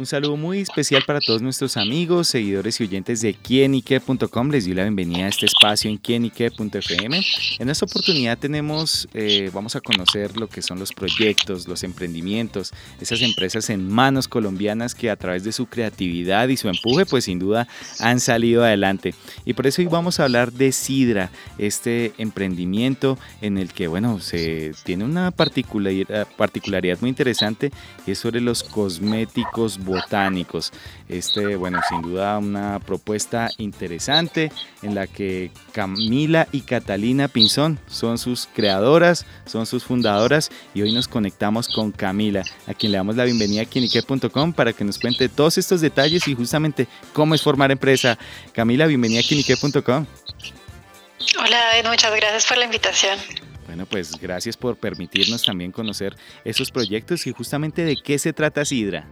Un saludo muy especial para todos nuestros amigos, seguidores y oyentes de quienique.com. Les doy la bienvenida a este espacio en quienique.fm. En esta oportunidad tenemos, eh, vamos a conocer lo que son los proyectos, los emprendimientos, esas empresas en manos colombianas que a través de su creatividad y su empuje, pues sin duda han salido adelante. Y por eso hoy vamos a hablar de Sidra, este emprendimiento en el que, bueno, se tiene una particularidad, particularidad muy interesante y es sobre los cosméticos botánicos. Este, bueno, sin duda una propuesta interesante en la que Camila y Catalina Pinzón son sus creadoras, son sus fundadoras y hoy nos conectamos con Camila, a quien le damos la bienvenida a quinique.com para que nos cuente todos estos detalles y justamente cómo es formar empresa. Camila, bienvenida a quinique.com. Hola, muchas gracias por la invitación. Bueno, pues gracias por permitirnos también conocer esos proyectos y justamente de qué se trata Sidra.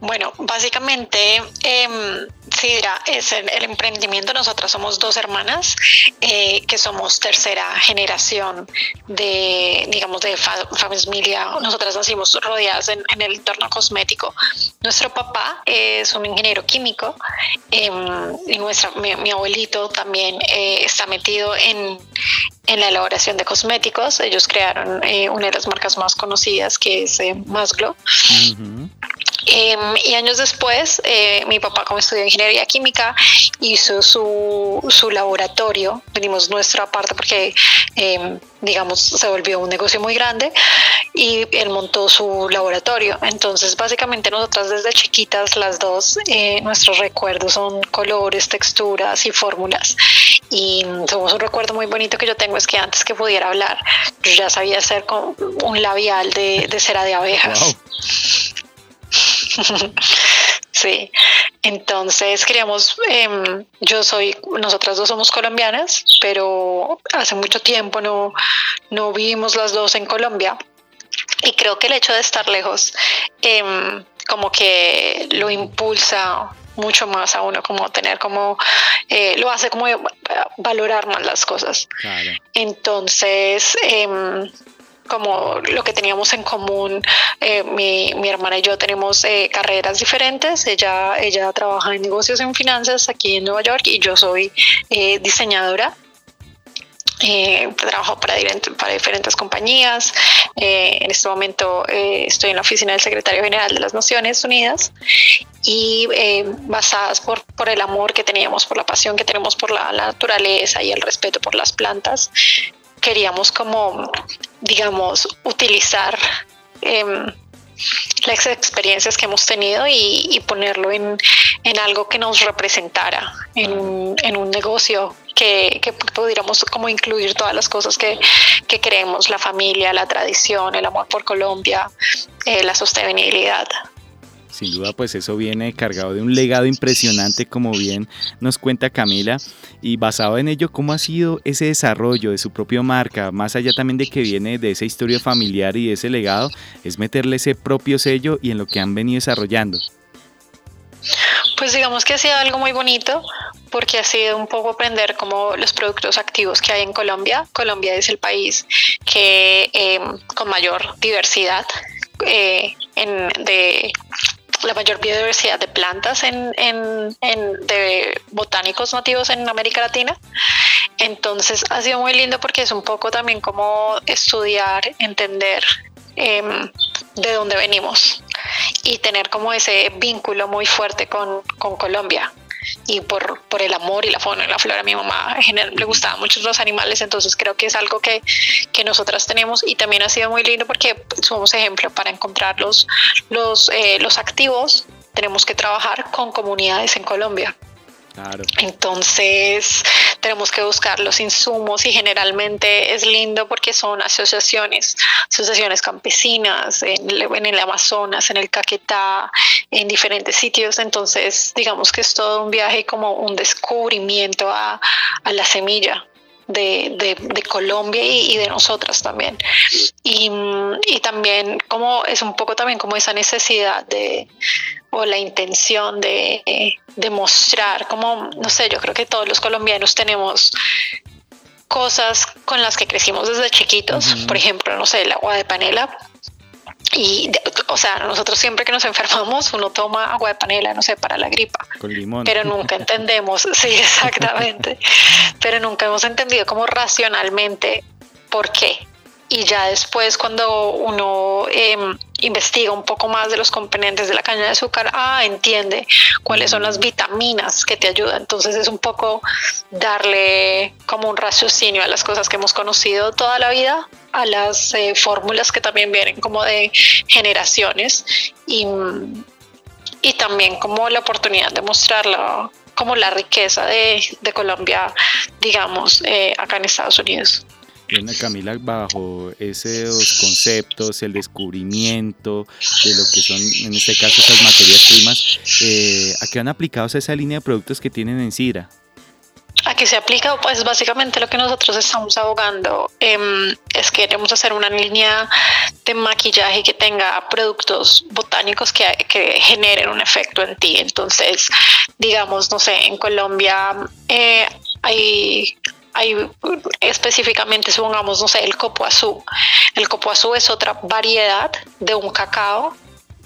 Bueno, básicamente eh, es el, emprendimiento. Nosotras somos dos hermanas eh, que somos tercera generación de, digamos, de familia. Nosotras nacimos rodeadas en, el entorno cosmético. Nuestro papá es un ingeniero químico em, y nuestra, mi, abuelito también eh, está metido en, en la elaboración de cosméticos. Ellos crearon eh, una de las marcas más conocidas que es eh, Masglow. Em, y años después, eh, mi papá, como estudió ingeniería química, hizo su, su laboratorio. Venimos nuestra parte porque, em, digamos, se volvió un negocio muy grande y él montó su laboratorio. Entonces, básicamente, nosotras desde chiquitas, las dos, eh, nuestros recuerdos son colores, texturas y fórmulas. Y somos un recuerdo muy bonito que yo tengo es que antes que pudiera hablar, yo ya sabía hacer con un labial de, de cera de abejas. Sí, entonces queríamos, em, yo soy, nosotras dos somos colombianas, pero hace mucho tiempo no, no vivimos las dos en Colombia. Y creo que el hecho de estar lejos em, como que lo impulsa mucho más a uno, como tener como, eh, lo hace como valorar más las cosas. Entonces, em, como lo que teníamos en común, eh, mi, mi, hermana y yo tenemos eh, carreras diferentes. Ella, ella trabaja en negocios en finanzas aquí en Nueva York y yo soy eh, diseñadora. trabajo para, para diferentes compañías. en este momento estoy en la oficina del secretario general de las Naciones Unidas y basadas por, por el amor que teníamos, por la pasión que tenemos por la, la naturaleza y el respeto por las plantas, queríamos como, digamos, utilizar em, las experiencias que hemos tenido y, ponerlo en, algo que nos representara, en un, negocio que, pudiéramos como incluir todas las cosas que, que, queremos, la familia, la tradición, el amor por Colombia, eh, la sostenibilidad. Sin duda, pues eso viene cargado de un legado impresionante, como bien nos cuenta Camila, y basado en ello, ¿cómo ha sido ese desarrollo de su propia marca? Más allá también de que viene de esa historia familiar y de ese legado, es meterle ese propio sello y en lo que han venido desarrollando. Pues digamos que ha sido algo muy bonito porque ha sido un poco aprender como los productos activos que hay en Colombia. Colombia es el país que eh, con mayor diversidad eh, en, de la mayor biodiversidad de plantas en, de botánicos nativos en América Latina. Entonces ha sido muy lindo porque es un poco también como estudiar, entender em, de dónde venimos y tener como ese vínculo muy fuerte con, con Colombia y por, por el amor y la fauna y la flora. A mi mamá en general le gustaban mucho los animales, entonces creo que es algo que, que nosotras tenemos y también ha sido muy lindo porque somos ejemplo para encontrar los, los, eh, los activos. Tenemos que trabajar con comunidades en Colombia. Entonces tenemos que buscar los insumos y generalmente es lindo porque son asociaciones, asociaciones campesinas en, el Amazonas, en el Caquetá, en diferentes sitios. Entonces digamos que es todo un viaje como un descubrimiento a, la semilla. De, Colombia y, de nosotras también. Y, y, también como es un poco también como esa necesidad de, o la intención de, demostrar mostrar, como, no sé, yo creo que todos los colombianos tenemos cosas con las que crecimos desde chiquitos, por ejemplo, no sé, el agua de panela, y o sea, nosotros siempre que nos enfermamos, uno toma agua de panela, no sé, para la gripa. Con limón. Pero nunca entendemos, sí, exactamente. pero nunca hemos entendido como racionalmente por qué y ya después cuando uno em, investiga un poco más de los componentes de la caña de azúcar, ah, entiende cuáles son las vitaminas que te ayudan. Entonces es un poco darle como un raciocinio a las cosas que hemos conocido toda la vida, a las eh, fórmulas que también vienen como de generaciones y, y también como la oportunidad de mostrarla como la riqueza de, de Colombia, digamos, eh, acá en Estados Unidos. Bueno, Camila, bajo esos conceptos, el descubrimiento de lo que son, en este caso, esas materias primas, eh, ¿a qué han aplicado esa línea de productos que tienen en Sidra? ¿A qué se aplica? Pues básicamente lo que nosotros estamos abogando em, es que queremos hacer una línea de maquillaje que tenga productos botánicos que, que generen un efecto en ti. Entonces, digamos, no sé, en Colombia eh, hay hay específicamente, supongamos, no sé, el copoazú. El copoazú es otra variedad de un cacao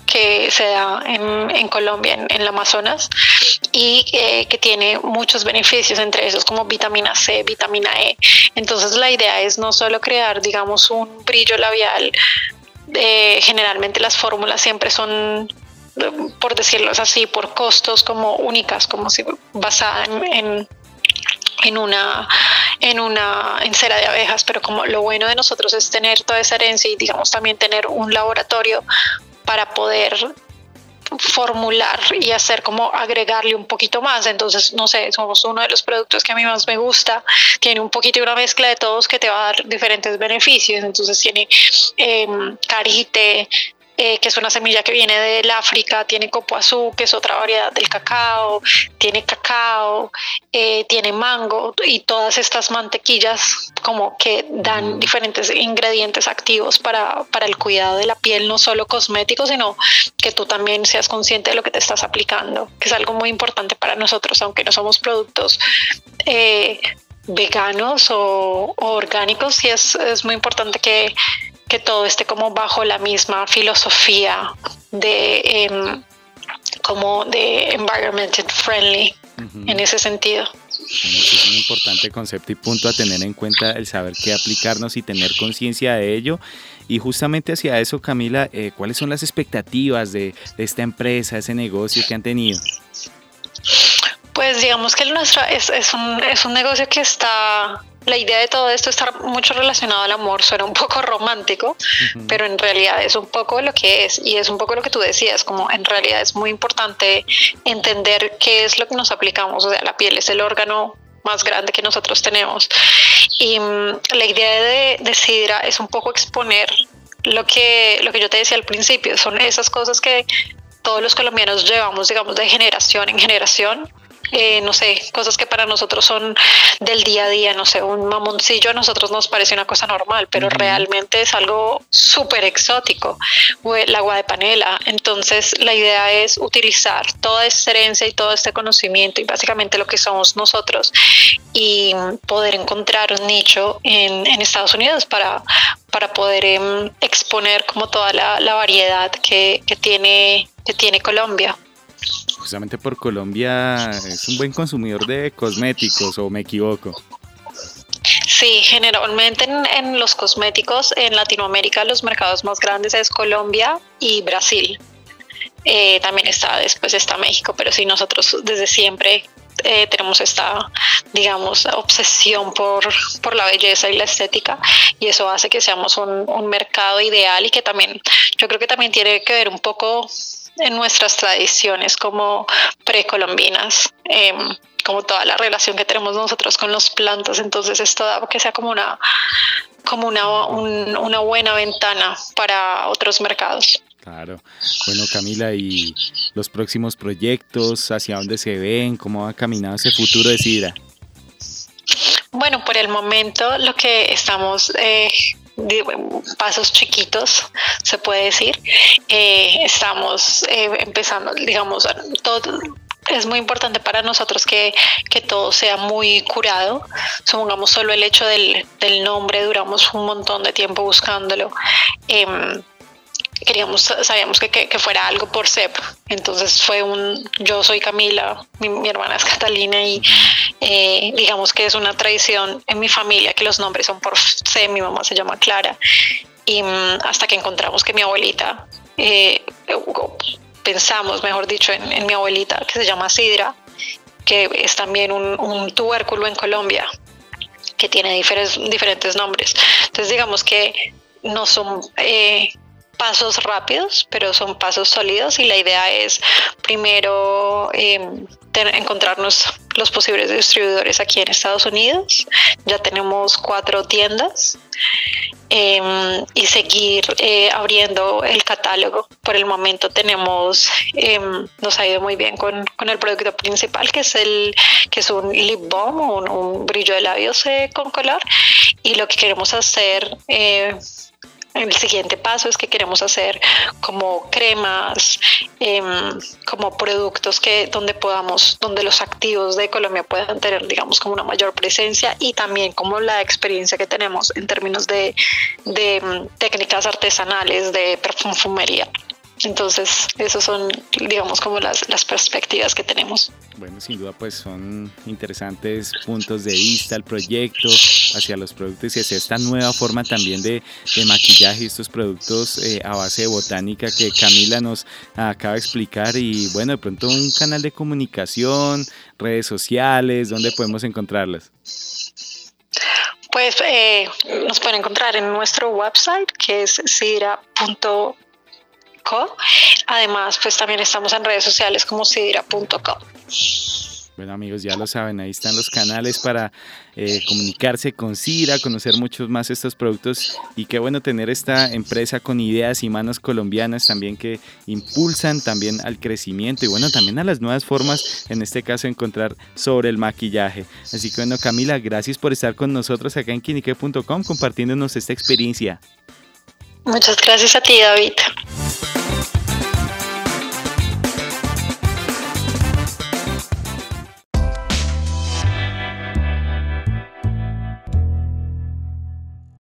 que se da en, Colombia, en, el Amazonas, y eh, que tiene muchos beneficios, entre esos como vitamina C, vitamina E. Entonces la idea es no solo crear, digamos, un brillo labial, eh, generalmente las fórmulas siempre son por decirlo así, por costos como únicas, como si basada en en una, en una en cera de abejas, pero como lo bueno de nosotros es tener toda esa herencia y digamos también tener un laboratorio para poder formular y hacer como agregarle un poquito más. Entonces, no sé, somos uno de los productos que a mí más me gusta. Tiene un poquito de una mezcla de todos que te va a dar diferentes beneficios. Entonces tiene eh, carite, eh, que es una semilla que viene del África, tiene copoazú, que es otra variedad del cacao, tiene cacao, eh, tiene mango y todas estas mantequillas como que dan diferentes ingredientes activos para, para el cuidado de la piel, no solo cosméticos, sino que tú también seas consciente de lo que te estás aplicando, que es algo muy importante para nosotros, aunque no somos productos eh, veganos o, orgánicos, y es, es muy importante que que todo esté como bajo la misma filosofía de em, como de environment friendly en ese sentido. es un importante concepto y punto a tener en cuenta el saber qué aplicarnos y tener conciencia de ello. Y justamente hacia eso, Camila, eh, ¿cuáles son las expectativas de, de, esta empresa, ese negocio que han tenido? Pues digamos que el nuestro es, es, un, es un negocio que está la idea de todo esto está mucho relacionado al amor, suena un poco romántico, pero en realidad es un poco lo que es y es un poco lo que tú decías, como en realidad es muy importante entender qué es lo que nos aplicamos, o sea, la piel es el órgano más grande que nosotros tenemos y mm, la idea de, de Sidra es un poco exponer lo que, lo que yo te decía al principio, son esas cosas que todos los colombianos llevamos, digamos, de generación en generación eh, no sé, cosas que para nosotros son del día a día, no sé, un mamoncillo a nosotros nos parece una cosa normal, pero realmente es algo súper exótico, el agua de panela. Entonces la idea es utilizar toda esta herencia y todo este conocimiento y básicamente lo que somos nosotros y poder encontrar un nicho en, Estados Unidos para, para poder em, exponer como toda la, variedad que, que, tiene, que tiene Colombia justamente por Colombia es un buen consumidor de cosméticos, o me equivoco. Sí, generalmente en, los cosméticos en Latinoamérica los mercados más grandes es Colombia y Brasil. Eh, también está después está México, pero sí nosotros desde siempre eh, tenemos esta, digamos, obsesión por, por, la belleza y la estética y eso hace que seamos un, un mercado ideal y que también, yo creo que también tiene que ver un poco en nuestras tradiciones como precolombinas, eh, como toda la relación que tenemos nosotros con los plantas. Entonces esto da que sea como una, como una, una buena ventana para otros mercados. Claro. Bueno, Camila, ¿y los próximos proyectos? ¿Hacia dónde se ven? ¿Cómo ha caminado ese futuro de Sidra? Bueno, por el momento lo que estamos eh, pasos chiquitos, se puede decir. Eh, estamos eh, empezando, digamos, todo, es muy importante para nosotros que, que, todo sea muy curado. Supongamos solo el hecho del, del, nombre, duramos un montón de tiempo buscándolo. Em, queríamos, sabíamos que, que, fuera algo por CEP. Entonces fue un, yo soy Camila, mi, hermana es Catalina y eh, digamos que es una tradición en mi familia que los nombres son por C, mi mamá se llama Clara. Y mm, hasta que encontramos que mi abuelita, eh, pensamos, mejor dicho, en, mi abuelita que se llama Sidra, que es también un, un tubérculo en Colombia que tiene diferentes, diferentes nombres. Entonces digamos que no son eh, pasos rápidos, pero son pasos sólidos y la idea es primero eh, encontrarnos los posibles distribuidores aquí en Estados Unidos. Ya tenemos cuatro tiendas em, y seguir eh, abriendo el catálogo. Por el momento tenemos, em, nos ha ido muy bien con, con, el producto principal que es el que es un lip balm, un, un brillo de labios con color y lo que queremos hacer el siguiente paso es que queremos hacer como cremas, em, como productos que donde podamos, donde los activos de Colombia puedan tener, digamos, como una mayor presencia y también como la experiencia que tenemos en términos de, de em, técnicas artesanales de perfumería. Entonces, esos son, digamos, como las, las perspectivas que tenemos. Bueno, sin duda, pues son interesantes puntos de vista, el proyecto hacia los productos y hacia esta nueva forma también de, de maquillaje, estos productos eh, a base de botánica que Camila nos acaba de explicar. Y bueno, de pronto un canal de comunicación, redes sociales, ¿dónde podemos encontrarlas? Pues eh, nos pueden encontrar en nuestro website que es sidra.com Además, pues también estamos en redes sociales como sidra.com. Bueno amigos, ya lo saben, ahí están los canales para eh, comunicarse con Sidra, conocer muchos más estos productos y qué bueno tener esta empresa con ideas y manos colombianas también que impulsan también al crecimiento y bueno también a las nuevas formas, en este caso encontrar sobre el maquillaje. Así que bueno Camila, gracias por estar con nosotros acá en quinique.com compartiéndonos esta experiencia. Muchas gracias a ti David.